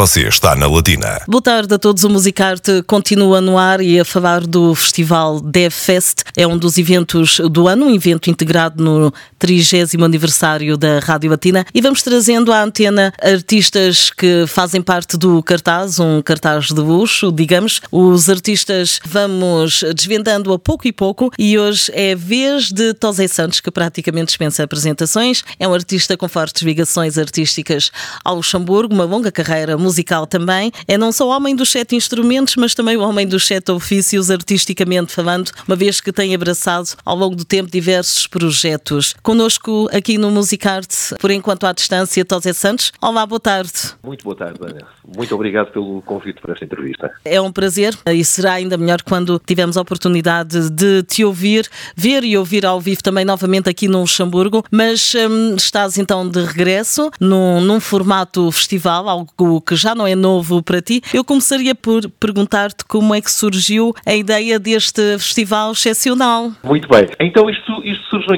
Você está na Latina. Boa tarde a todos. O Musicarte continua no ar e a falar do Festival DevFest. É um dos eventos do ano, um evento integrado no 30 aniversário da Rádio Latina. E vamos trazendo à antena artistas que fazem parte do cartaz, um cartaz de luxo, digamos. Os artistas vamos desvendando a pouco e pouco. E hoje é vez de Tosé Santos, que praticamente dispensa apresentações. É um artista com fortes ligações artísticas ao Luxemburgo, uma longa carreira musical também. É não só homem dos sete instrumentos, mas também o homem dos sete ofícios, artisticamente falando, uma vez que tem abraçado ao longo do tempo diversos projetos. Conosco aqui no Musicarte, por enquanto à distância, Tosé Santos. Olá, boa tarde. Muito boa tarde, Ana. Muito obrigado pelo convite para esta entrevista. É um prazer e será ainda melhor quando tivermos a oportunidade de te ouvir, ver e ouvir ao vivo também novamente aqui no Luxemburgo. Mas hum, estás então de regresso num, num formato festival, algo que já não é novo para ti. Eu começaria por perguntar-te como é que surgiu a ideia deste festival excepcional. Muito bem. Então isto, isto surge no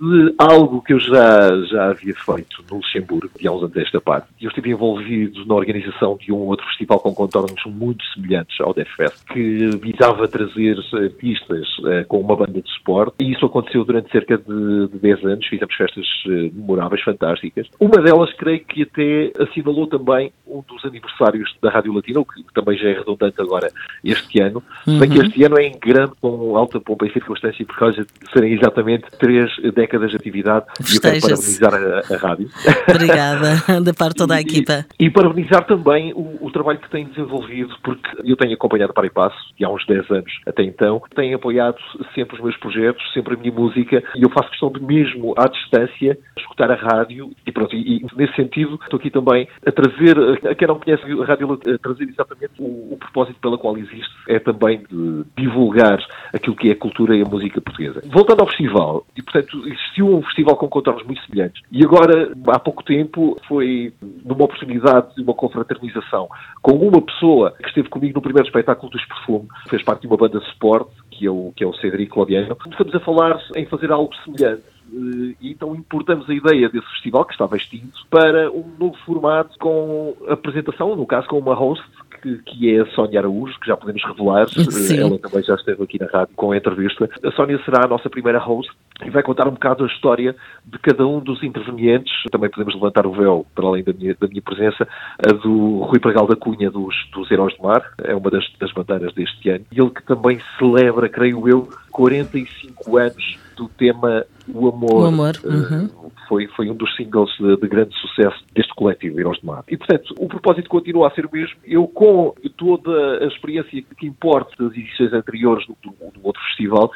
de algo que eu já, já havia feito no Luxemburgo, de há uns anos desta parte. Eu estive envolvido na organização de um outro festival com contornos muito semelhantes ao DevFest, que visava trazer artistas uh, com uma banda de suporte, e isso aconteceu durante cerca de, de 10 anos. Fizemos festas uh, memoráveis, fantásticas. Uma delas, creio que até assinalou também um dos aniversários da Rádio Latina, o que também já é redundante agora este ano. Uhum. Bem que este ano é em grande, com alta pompa e circunstância, por causa de serem exatamente três décadas de atividade. E eu quero parabenizar a, a rádio. Obrigada, da parte de toda a equipa. E, e parabenizar também o, o, trabalho que tem desenvolvido, porque eu tenho acompanhado para e passo, e há uns 10 anos até então, tenho apoiado sempre os meus projetos, sempre a minha música, e eu faço questão de mesmo à distância escutar a rádio, e pronto, e, e nesse sentido estou aqui também a trazer, a quem não conhece a rádio, a trazer exatamente o, o propósito pela qual existe, é também de divulgar aquilo que é a cultura e a música portuguesa. Voltando ao festival, e portanto existiu um festival com contornos muito semelhantes, e agora, há pouco tempo, foi numa oportunidade de uma confraternização com uma pessoa que esteve comigo no primeiro espetáculo dos Perfume, fez parte de uma banda de suporte, que é o, que é o Cedric Claudiano. Estamos a falar em fazer algo semelhante e então importamos a ideia desse festival, que estava extinto, para um novo formato com apresentação, no caso com uma host, que, que é a Sónia Araújo, que já podemos revelar. Sim. Ela também já esteve aqui na rádio com a entrevista. A Sónia será a nossa primeira host e vai contar um bocado a história de cada um dos intervenientes. Também podemos levantar o véu, para além da minha, da minha presença, a do Rui Pragal da Cunha dos, dos Heróis do Mar, é uma das, das bandeiras deste ano. E ele que também celebra, creio eu, 45 anos do tema O Amor. O Amor. Uhum. Foi, foi um dos singles de, de, grande sucesso deste coletivo, Heróis do Mar. E, portanto, o propósito continua a ser o mesmo. Eu, com toda a experiência que importa das edições anteriores do, do, do outro festival,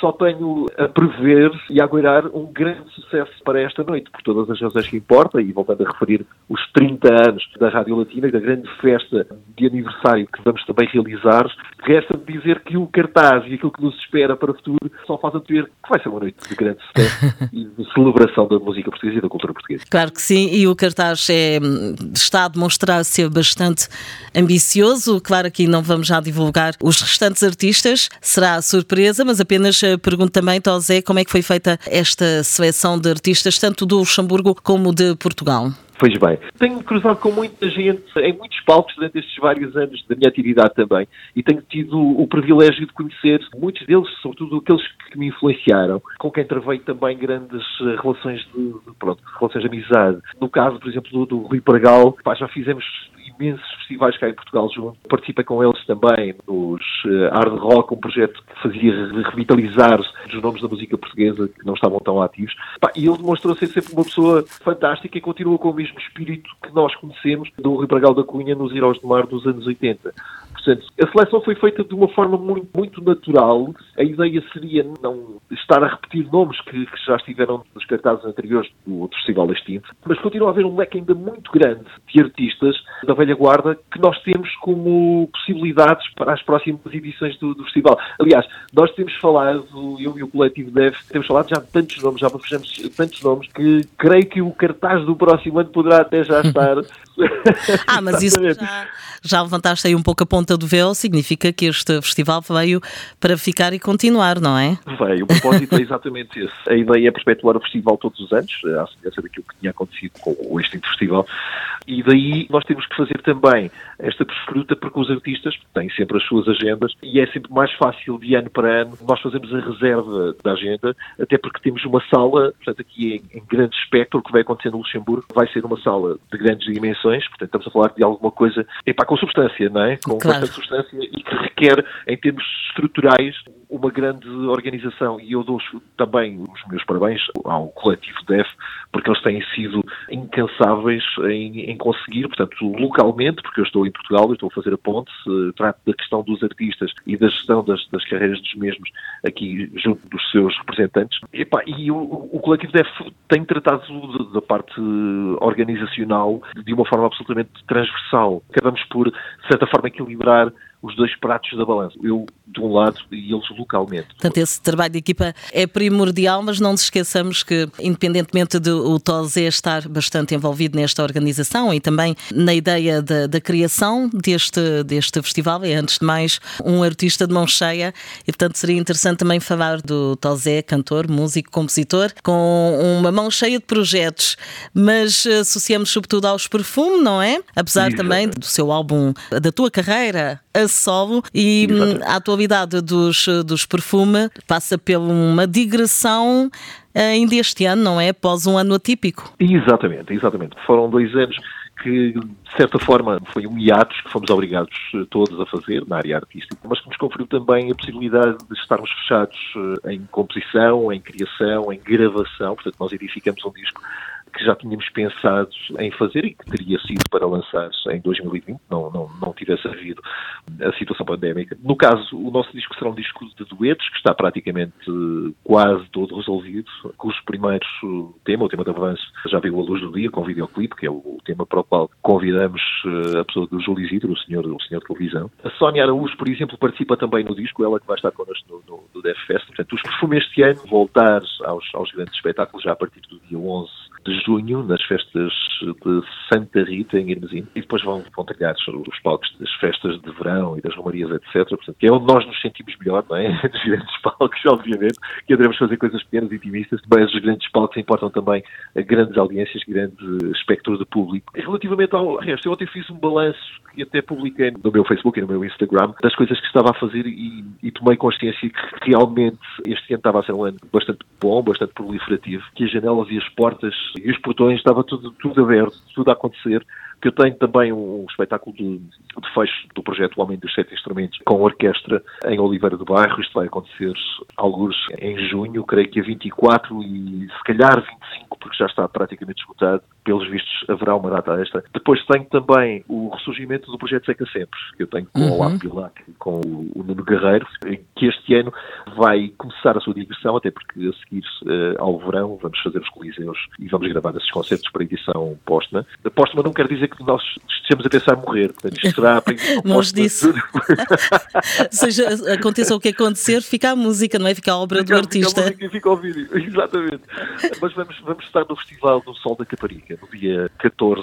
só tenho a prever e a aguardar um grande sucesso para esta noite, por todas as razões que importa, e voltando a referir os 30 anos da Rádio Latina e da grande festa de aniversário que vamos também realizar, resta-me dizer que o cartaz e aquilo que nos espera para o futuro só faz ver que vai ser uma noite de grande sucesso e de celebração da música portuguesa e da cultura portuguesa. Claro que sim, e o cartaz é, está a demonstrar ser bastante ambicioso. Claro que não vamos já divulgar os restantes artistas, será surpresa, mas apenas pergunto também, Tosé, como é que foi feita esta seleção de artistas, tanto do Luxemburgo como de Portugal? Pois bem, tenho cruzado com muita gente em muitos palcos durante estes vários anos da minha atividade também e tenho tido o privilégio de conhecer muitos deles, sobretudo aqueles que me influenciaram, com quem travei também grandes relações de, pronto, relações de amizade. No caso, por exemplo, do, do Rui Pargal, pá, já fizemos imensos festivais cá em Portugal junto. Participei com eles também nos uh, Hard Rock, um projeto que fazia revitalizar os nomes da música portuguesa que não estavam tão ativos. E ele demonstrou ser sempre uma pessoa fantástica e continua com o mesmo espírito que nós conhecemos do Rui Bragal da Cunha nos Heróis do Mar dos anos 80. Portanto, a seleção foi feita de uma forma muito, muito natural. A ideia seria não estar a repetir nomes que, que já estiveram nos cartazes anteriores do outro festival extinto, mas continua a haver um leque ainda muito grande de artistas da velha guarda que nós temos como possibilidades para as próximas edições do, do festival. Aliás, nós temos falado, eu e o coletivo Dev, temos falado já de tantos nomes, já fizemos tantos nomes, que creio que o cartaz do próximo ano poderá até já estar Ah, mas isso já, já levantaste aí um pouco a ponta do véu, significa que este festival veio para ficar e continuar, não é? Veio, o propósito é exatamente esse. A ideia é perpetuar o festival todos os anos, à semelhança daquilo que tinha acontecido com este festival, e daí nós temos que fazer também esta perscruta porque os artistas têm sempre as suas agendas e é sempre mais fácil de ano para ano nós fazemos a reserva da agenda, até porque temos uma sala, portanto aqui em, em grande espectro, o que vai acontecer no Luxemburgo vai ser uma sala de grandes dimensões, portanto estamos a falar de alguma coisa, epá, com substância, não é? Com claro. bastante substância e que requer, em termos estruturais, uma grande organização e eu dou também os meus parabéns ao coletivo DEF porque eles têm sido incansáveis em, em, conseguir, portanto, localmente, porque eu estou em Portugal, eu estou a fazer a ponte, trato da questão dos artistas e da gestão das, das carreiras dos mesmos aqui junto dos seus representantes. E, e o, o, coletivo DEF tem tratado da parte organizacional de uma forma absolutamente transversal. Acabamos por, de certa forma, equilibrar os dois pratos da balança. Eu de um lado e eles localmente. Portanto, esse trabalho de equipa é primordial, mas não nos esqueçamos que, independentemente de o TOSE estar bastante envolvido nesta organização e também na ideia da, da criação deste, deste festival, é antes de mais um artista de mão cheia e, portanto, seria interessante também falar do TOSE, cantor, músico, compositor, com uma mão cheia de projetos, mas associamos sobretudo aos perfumes, não é? Apesar também do seu álbum, da tua carreira, a solo e Exatamente. a atualidade dos, dos perfume passa por uma digressão eh, ainda este ano, não é? Após um ano atípico. Exatamente, exatamente. Foram dois anos que, de certa forma, foi um hiatus que fomos obrigados eh, todos a fazer na área artística, mas que nos conferiu também a possibilidade de estarmos fechados eh, em composição, em criação, em gravação. Portanto, nós edificamos um disco que já tínhamos pensado em fazer e que teria sido para lançar em 2020, não, não, não tivesse havido a situação pandémica. No caso, o nosso disco será um disco de duetos, que está praticamente quase todo resolvido, cujo primeiro tema, o tema de avanço, já viu a luz do dia com o videoclipe, que é o tema para o qual convidamos eh, a pessoa do Júlio Isidro, o senhor, o senhor de televisão. A Sónia Araújo, por exemplo, participa também no disco, ela que vai estar connosco no, no, no Def Fest. Portanto, os perfumes este ano voltar aos, aos grandes espetáculos já a partir do dia 11 de junho, nas festas de Santa Rita, em Irmesino, e depois vão, vão os palcos das festas de verão e das romarias, etc. Portanto, que é onde nós nos sentimos melhor, não é? Dos grandes palcos, obviamente, que aderemos fazer coisas pequenas e intimistas, mas os grandes palcos importam também a grandes audiências, grande espectro de público. Relativamente ao resto, eu ontem fiz um balanço que até publiquei no meu Facebook e no meu Instagram das coisas que estava a fazer e, e tomei consciência que realmente este ano estava a ser um ano bastante bom, bastante proliferativo, que as janelas e as portas e os portões estava tudo, tudo aberto, tudo a acontecer que eu tenho também um espetáculo de, de fecho do projeto O Homem dos Sete Instrumentos com orquestra em Oliveira do Bairro. Isto vai acontecer alguns em junho, creio que a 24 e se calhar 25, porque já está praticamente esgotado. Pelos vistos, haverá uma data extra. Depois tenho também o ressurgimento do projeto Seca Sempre, que eu tenho com uhum. o Olavo Bilac e com o, Nuno Guerreiro, que este ano vai começar a sua digressão, até porque a seguir uh, ao verão vamos fazer os coliseus e vamos gravar esses concertos para edição póstuma. Póstuma não quer dizer que nós estejamos a pensar morrer. Portanto, isto será Longe disso. seja, aconteça o que acontecer, fica a música, não é? Fica a obra fica, do artista. Fica a música e fica o vídeo, exatamente. Mas vamos, vamos estar no Festival do Sol da Caparica, no dia 14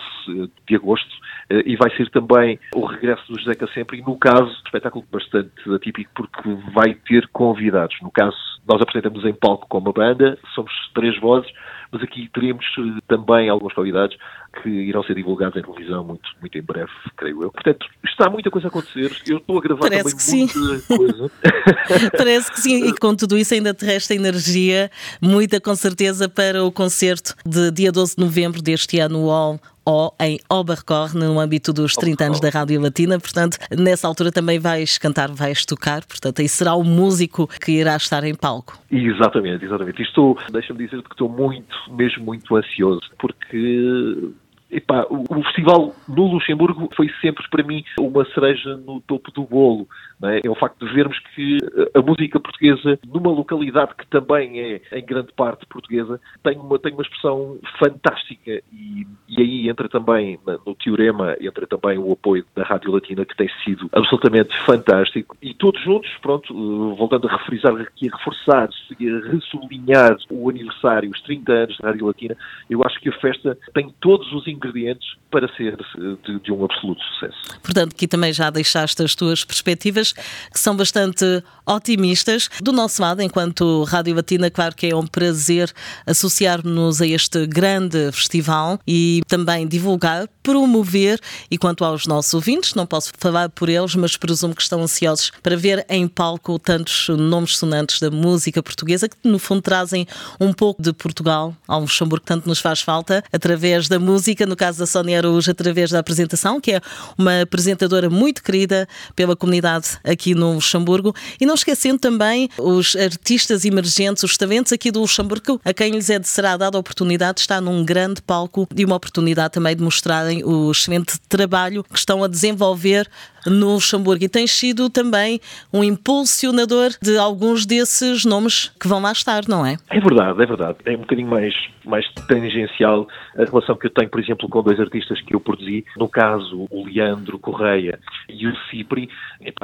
de agosto, eh, e vai ser também o regresso do José Sempre, e no caso, um espetáculo bastante atípico, porque vai ter convidados. No caso, nós apresentamos em palco com uma banda, somos três vozes, mas aqui teremos eh, também alguns convidados que irão ser divulgados em televisão muito, muito em breve, creio eu. Portanto, está muita coisa a acontecer. Eu estou a gravar Parece também muita sim. coisa. Parece que sim, e com tudo isso ainda te resta energia, muita com certeza, para o concerto de dia 12 de novembro deste ano, All ou em Oberkorn, no âmbito dos 30 anos da Rádio Latina. Portanto, nessa altura também vais cantar, vais tocar, portanto, aí será o músico que irá estar em palco. Exatamente, exatamente. Estou, deixa-me dizer que estou muito, mesmo muito ansioso, porque Epá, o, festival no Luxemburgo foi sempre para mim uma cereja no topo do bolo. É? é? o facto de vermos que a música portuguesa, numa localidade que também é em grande parte portuguesa, tem uma, tem uma expressão fantástica e, e aí entra também no teorema, entra também o apoio da Rádio Latina que tem sido absolutamente fantástico e todos juntos, pronto, voltando a referizar aqui, a reforçar e a ressublinhar o aniversário, os 30 anos da Rádio Latina, eu acho que a festa tem todos os ingredientes ingredientes para ser de, de, um absoluto sucesso. Portanto, aqui também já deixaste as tuas perspectivas, que são bastante otimistas. Do nosso lado, enquanto Rádio Batina, claro que é um prazer associar-nos a este grande festival e também divulgar, promover. E quanto aos nossos ouvintes, não posso falar por eles, mas presumo que estão ansiosos para ver em palco tantos nomes sonantes da música portuguesa que, no fundo, trazem um pouco de Portugal ao Luxemburgo, que tanto nos faz falta, através da música, no caso da Sónia Araújo, através da apresentação, que é uma apresentadora muito querida pela comunidade aqui no Luxemburgo. E não esquecendo também os artistas emergentes, os talentos aqui do Luxemburgo, a quem lhes é de será dada a oportunidade de estar num grande palco e uma oportunidade também de mostrarem o excelente trabalho que estão a desenvolver no Luxemburgo e tens sido também um impulsionador de alguns desses nomes que vão lá estar, não é? É verdade, é verdade. É um bocadinho mais, mais tangencial a relação que eu tenho, por exemplo, com dois artistas que eu produzi, no caso o Leandro Correia e o Cipri.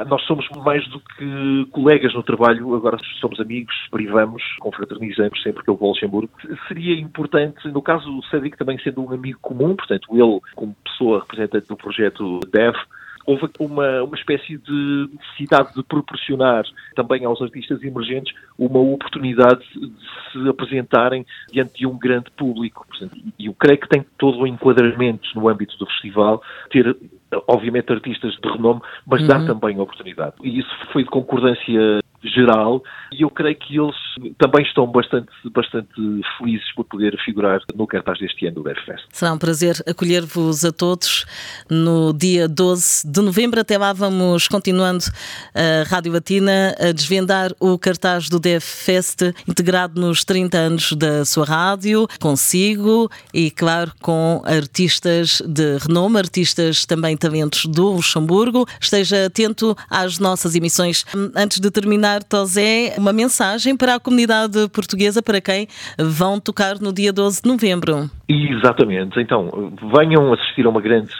Nós somos mais do que colegas no trabalho, agora somos amigos, privamos, confraternizamos sempre que eu vou ao Luxemburgo. Seria importante, no caso o Cédric também sendo um amigo comum, portanto ele como pessoa representante do projeto DEV, houve uma, uma espécie de necessidade de proporcionar também aos artistas emergentes uma oportunidade de se apresentarem diante de um grande público. E eu creio que tem todo o enquadramento no âmbito do festival ter obviamente artistas de renome, mas uhum. dar também oportunidade. E isso foi de concordância geral e eu creio que eles também estão bastante, bastante felizes por poder figurar no cartaz deste ano do Fest. Será um prazer acolher-vos a todos no dia 12 de novembro. Até lá vamos continuando a Rádio Latina a desvendar o cartaz do Fest integrado nos 30 anos da sua rádio, consigo e, claro, com artistas de renome, artistas também talentos do Luxemburgo. Esteja atento às nossas emissões. Antes de terminar, Tosé, uma mensagem para a comunidade portuguesa para quem vão tocar no dia 12 de novembro. Exatamente. Então, venham assistir a uma grande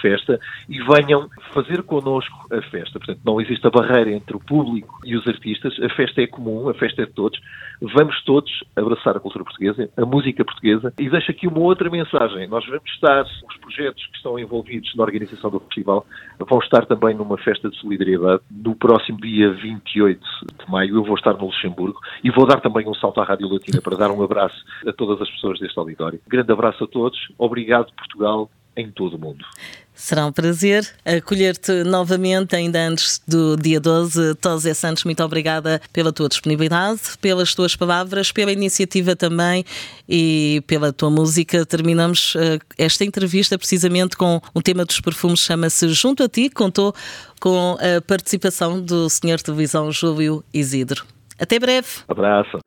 festa e venham fazer connosco a festa. Portanto, não existe a barreira entre o público e os artistas. A festa é comum, a festa é de todos. Vamos todos abraçar a cultura portuguesa, a música portuguesa. E deixo aqui uma outra mensagem. Nós vamos estar, os projetos que estão envolvidos na organização do festival vão estar também numa festa de solidariedade no próximo dia 28 de maio. Eu vou estar no Luxemburgo e vou dar também um salto à Rádio Latina para dar um abraço a todas as pessoas deste auditório. Grande abraço a todos. Obrigado, Portugal, em todo o mundo. Será um prazer acolher-te novamente, ainda antes do dia 12. Tosé Santos, muito obrigada pela tua disponibilidade, pelas tuas palavras, pela iniciativa também e pela tua música. Terminamos uh, esta entrevista precisamente com o tema dos perfumes, chama-se Junto a Ti, contou com a participação do Senhor Televisão Júlio Isidro. Até breve. Abraço.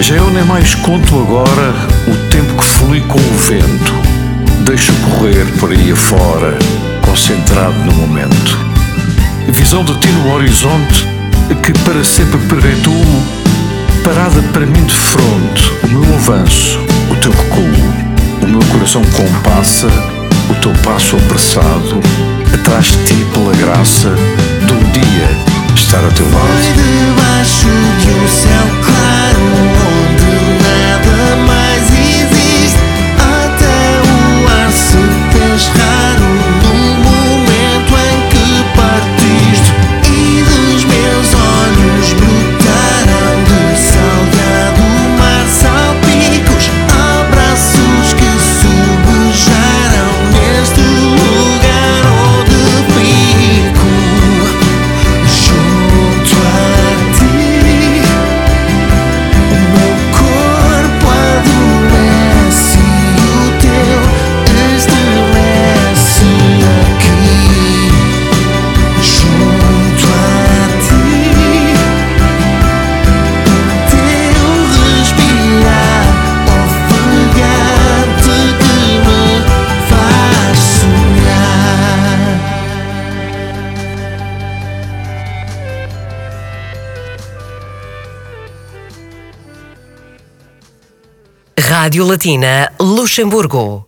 Já eu nem mais conto agora o tempo que flui com o vento. Deixo correr por aí afora, concentrado no momento. Visão de ti no horizonte que para sempre perpetuo, parada para mim de fronte, o meu avanço, o teu recuo. O meu coração compassa o teu passo apressado, atrás de ti pela graça de um dia estar a teu lado. Foi debaixo de um céu claro. Rádio Latina Luxemburgo.